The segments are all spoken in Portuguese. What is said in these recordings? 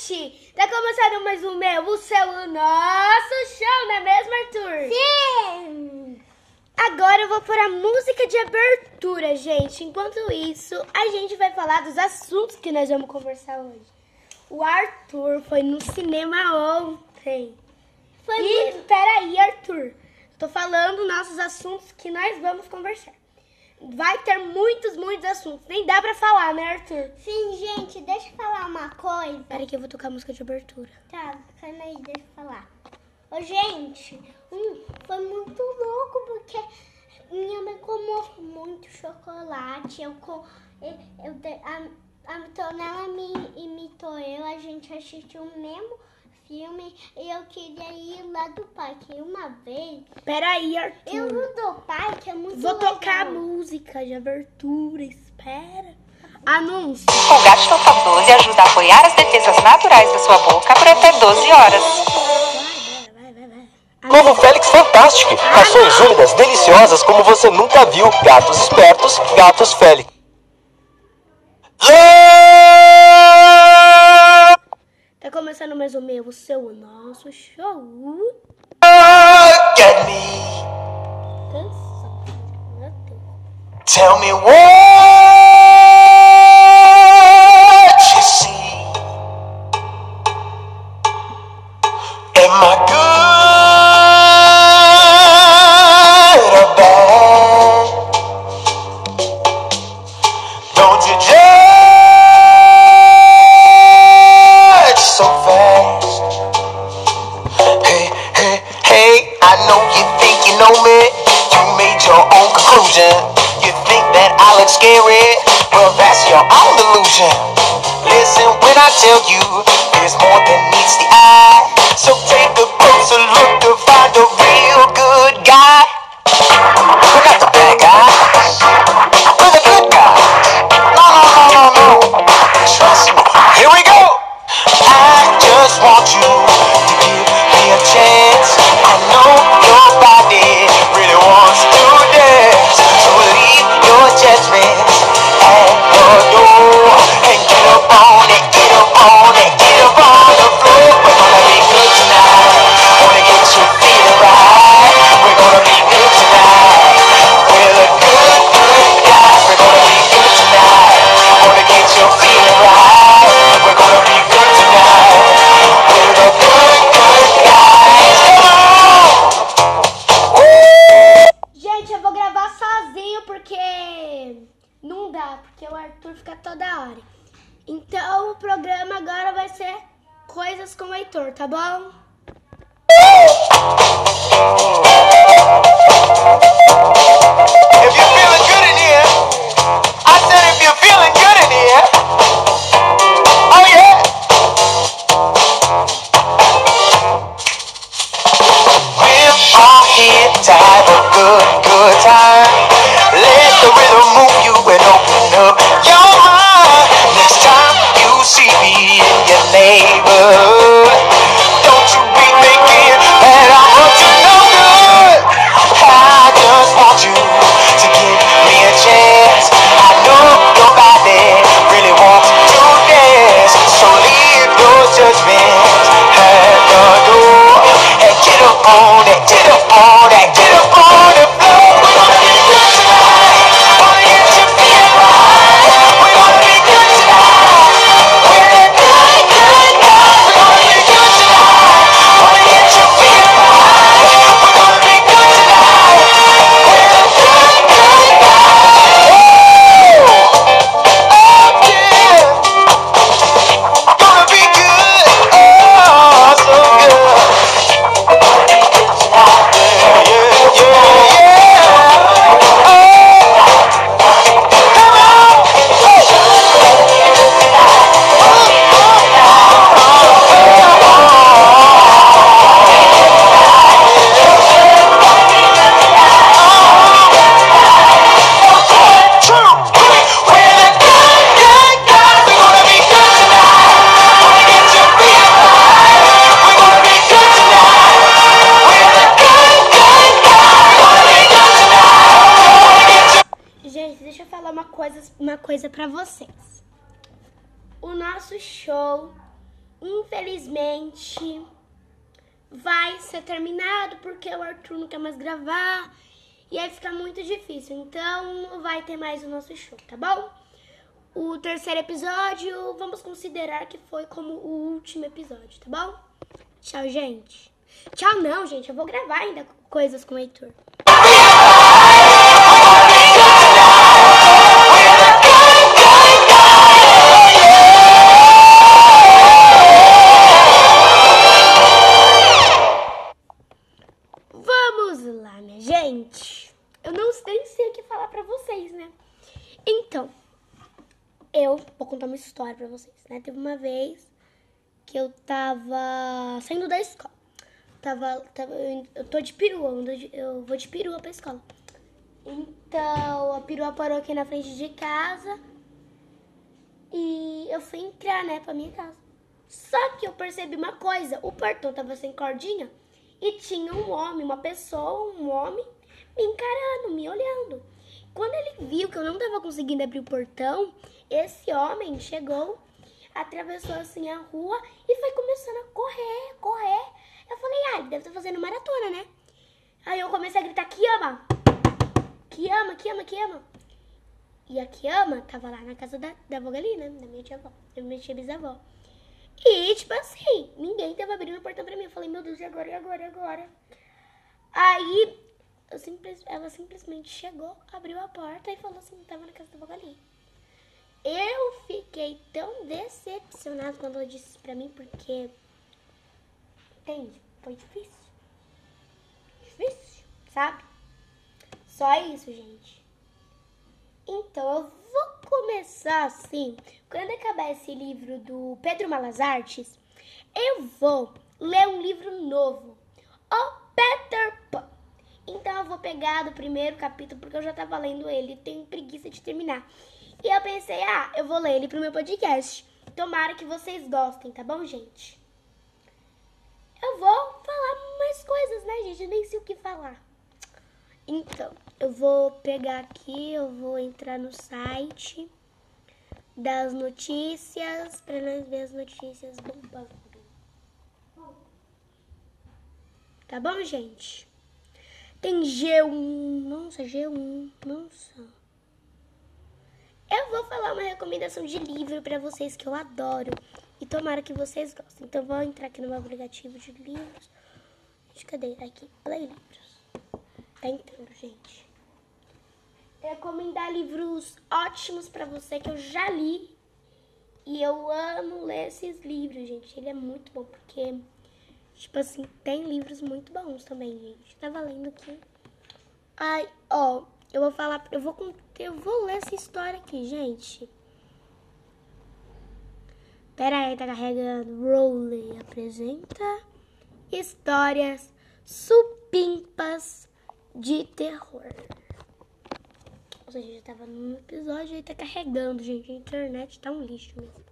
gente! Tá começando mais um meu, o seu, o nosso show, não é mesmo, Arthur? Sim! Agora eu vou pôr a música de abertura, gente. Enquanto isso, a gente vai falar dos assuntos que nós vamos conversar hoje. O Arthur foi no cinema ontem. Foi e, peraí, Arthur. Tô falando nossos assuntos que nós vamos conversar. Vai ter muitos, muitos assuntos. Nem dá pra falar, né, Arthur? Sim, gente, deixa uma coisa. Peraí que eu vou tocar a música de abertura. Tá, calma aí, deixa eu falar. Ô, gente, hum, foi muito louco porque minha mãe comeu muito chocolate. Eu, com, eu, eu, a, a Antonella me imitou eu, a gente assistiu o mesmo filme e eu queria ir lá do parque. Uma vez, Peraí, eu Arthur. no do parque é muito Vou tocar a legal. música de abertura. Espera. Anúncio. O Gato Tofa 12 ajuda a apoiar as defesas naturais da sua boca por até 12 horas. Vai, vai, vai, vai. Novo Félix Fantastic. Ações úmidas deliciosas como você nunca viu. Gatos espertos, gatos Félix. Tá começando mais o meu, o seu, o nosso show. At me. Tell me what see. Am I good nosso show infelizmente vai ser terminado porque o Arthur não quer mais gravar e aí fica muito difícil. Então não vai ter mais o nosso show, tá bom? O terceiro episódio, vamos considerar que foi como o último episódio, tá bom? Tchau, gente. Tchau não, gente, eu vou gravar ainda coisas com o Heitor. Então, eu vou contar uma história pra vocês, né? Teve uma vez que eu tava saindo da escola. Tava, tava, eu tô de perua, eu vou de perua pra escola. Então, a perua parou aqui na frente de casa e eu fui entrar, né, pra minha casa. Só que eu percebi uma coisa, o portão tava sem cordinha e tinha um homem, uma pessoa, um homem, me encarando, me olhando. Quando ele viu que eu não tava conseguindo abrir o portão, esse homem chegou, atravessou assim a rua e foi começando a correr, correr. Eu falei, ah, ele deve estar fazendo maratona, né? Aí eu comecei a gritar, Kiama! Kiama, Kiama, Kiama! E a Kiama tava lá na casa da, da avó Galina, da minha tia avó, da minha tia bisavó. E, tipo assim, ninguém tava abrindo o portão pra mim. Eu falei, meu Deus, e agora, e agora, e agora? Aí, simples, ela simplesmente chegou, abriu a porta e falou assim, tava na casa da Bogalinha. Eu fiquei tão decepcionada quando ela disse isso pra mim, porque, entende? Foi difícil. Difícil, sabe? Só isso, gente. Então, eu vou começar assim. Quando acabar esse livro do Pedro Malas Artes, eu vou ler um livro novo. O Peter Pan. Então eu vou pegar do primeiro capítulo, porque eu já tava lendo ele, tenho preguiça de terminar. E eu pensei, ah, eu vou ler ele pro meu podcast. Tomara que vocês gostem, tá bom, gente? Eu vou falar mais coisas, né, gente? Eu nem sei o que falar. Então, eu vou pegar aqui, eu vou entrar no site das notícias para nós ver as notícias bombando. Tá bom, gente? Tem G1, nossa, G1, nossa. Eu vou falar uma recomendação de livro para vocês que eu adoro e tomara que vocês gostem. Então, vou entrar aqui no meu aplicativo de livros. Cadê? Aqui, play livros. Tá entrando, gente. Recomendar livros ótimos para você que eu já li. E eu amo ler esses livros, gente. Ele é muito bom porque, tipo assim, tem livros muito bons também, gente. Tava lendo aqui. Ai, ó, eu vou falar, eu vou eu vou ler essa história aqui, gente. Pera aí, tá carregando. Rowley apresenta histórias supimpas de terror. Ou seja, já tava no episódio e tá carregando, gente. A internet tá um lixo mesmo.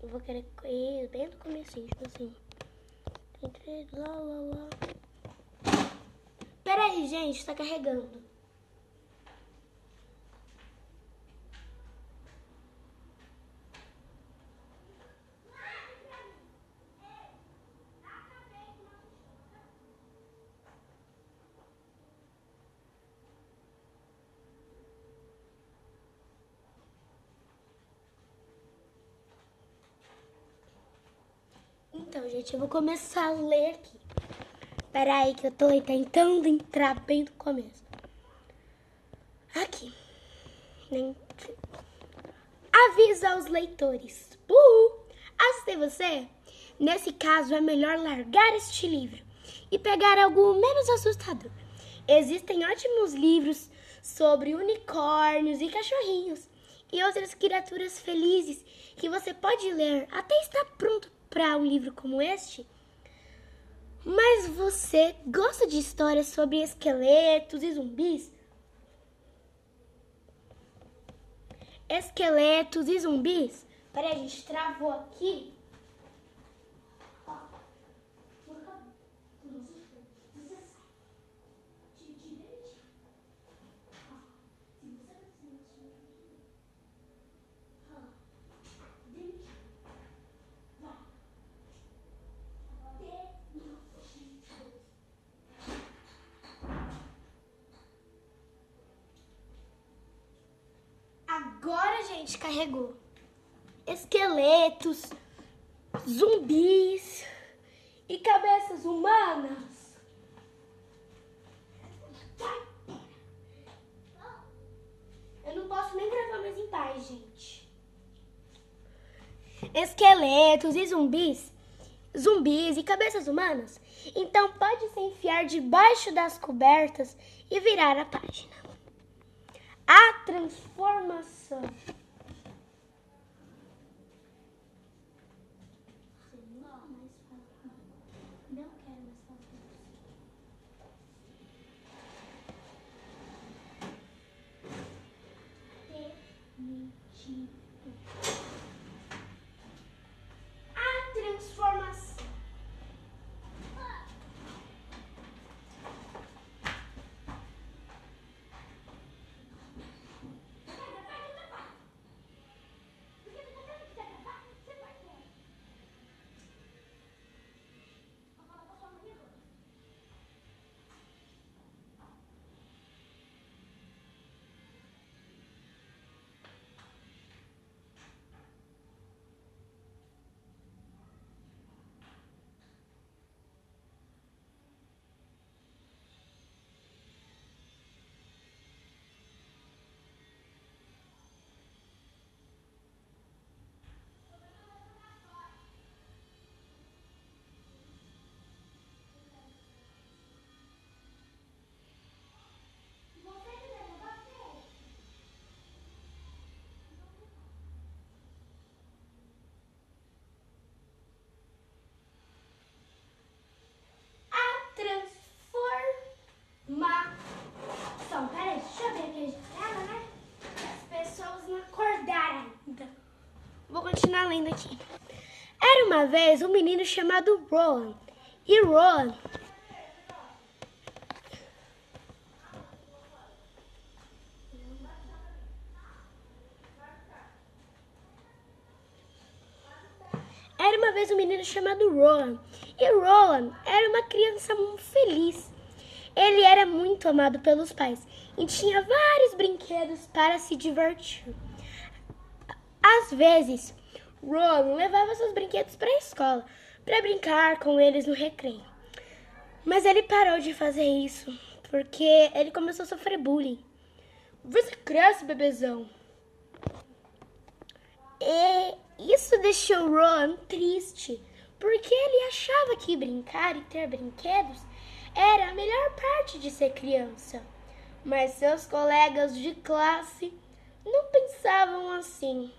Eu vou querer bem no começo, tipo assim. Entrei, lá, lá, lá. Pera aí, gente, tá carregando. Então, gente, eu vou começar a ler aqui. Pera aí que eu tô tentando entrar bem no começo. Aqui. Avisa aos leitores. Uhul! Assustei você? Nesse caso, é melhor largar este livro e pegar algo menos assustador. Existem ótimos livros sobre unicórnios e cachorrinhos e outras criaturas felizes que você pode ler até estar pronto para um livro como este? Mas você gosta de histórias sobre esqueletos e zumbis? Esqueletos e zumbis? Peraí, a gente travou aqui. Agora, gente, carregou esqueletos, zumbis e cabeças humanas. Eu não posso nem gravar mais em paz, gente. Esqueletos e zumbis, zumbis e cabeças humanas. Então pode se enfiar debaixo das cobertas e virar a página. A transformação. Lendo aqui. Era uma vez um menino chamado Rowan. E Rowan Era uma vez um menino chamado Rowan. E Rowan era uma criança muito feliz. Ele era muito amado pelos pais e tinha vários brinquedos para se divertir. Às vezes, Rowan levava seus brinquedos para a escola para brincar com eles no recreio. Mas ele parou de fazer isso porque ele começou a sofrer bullying. Você cresce, bebezão. E isso deixou Ron triste, porque ele achava que brincar e ter brinquedos era a melhor parte de ser criança. Mas seus colegas de classe não pensavam assim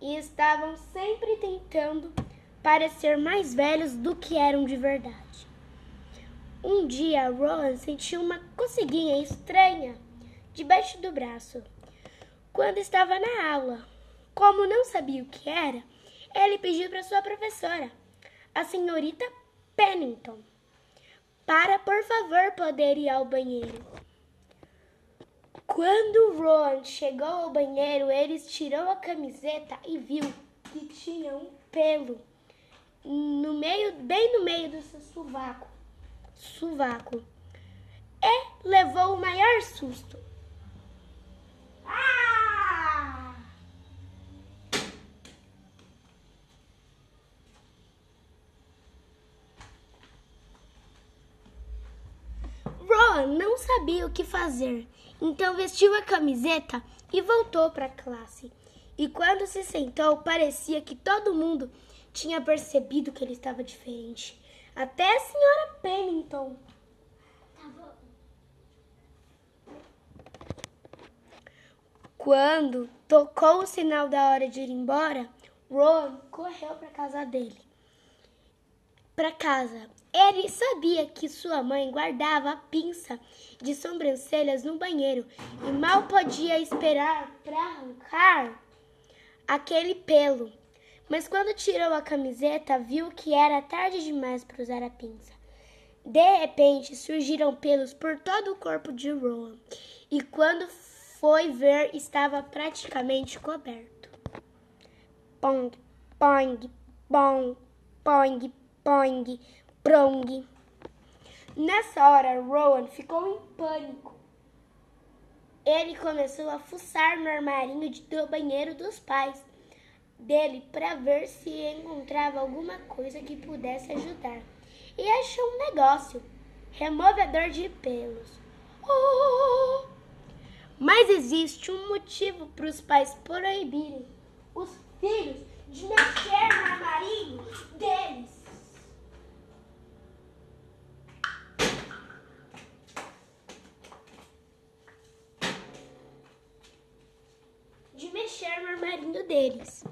e estavam sempre tentando parecer mais velhos do que eram de verdade. Um dia, Ron sentiu uma coceguinha estranha debaixo do braço quando estava na aula. Como não sabia o que era, ele pediu para sua professora, a senhorita Pennington, para por favor poder ir ao banheiro. Quando Ron chegou ao banheiro, ele tirou a camiseta e viu que tinha um pelo no meio, bem no meio do seu sovaco. Sovaco. E levou o maior susto. Ah! Não sabia o que fazer, então vestiu a camiseta e voltou para a classe. E quando se sentou, parecia que todo mundo tinha percebido que ele estava diferente. Até a senhora Pennington. Quando tocou o sinal da hora de ir embora, Ron correu para casa dele. Para casa. Ele sabia que sua mãe guardava a pinça de sobrancelhas no banheiro e mal podia esperar para arrancar aquele pelo. Mas quando tirou a camiseta, viu que era tarde demais para usar a pinça. De repente, surgiram pelos por todo o corpo de Rowan, e quando foi ver, estava praticamente coberto. Pong, pong, pong, pong, pong, prong. Nessa hora, Rowan ficou em pânico. ele começou a fuçar no armarinho do banheiro dos pais dele para ver se encontrava alguma coisa que pudesse ajudar. E achou um negócio: removedor de pelos. Oh! Mas existe um motivo para os pais proibirem os filhos de mexer no armarinho deles. Mexer no armarinho deles.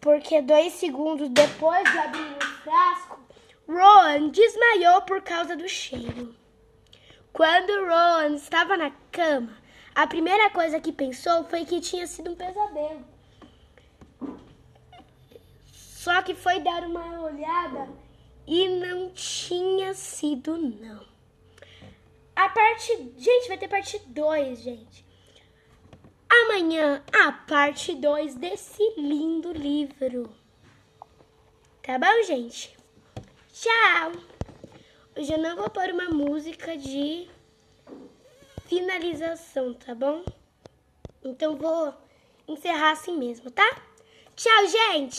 Porque dois segundos depois de abrir o frasco, Rowan desmaiou por causa do cheiro. Quando Rowan estava na cama, a primeira coisa que pensou foi que tinha sido um pesadelo. Só que foi dar uma olhada e não tinha sido não. Parte, gente, vai ter parte 2, gente. Amanhã a parte 2 desse lindo livro. Tá bom, gente? Tchau! Hoje eu não vou pôr uma música de finalização, tá bom? Então vou encerrar assim mesmo, tá? Tchau, gente!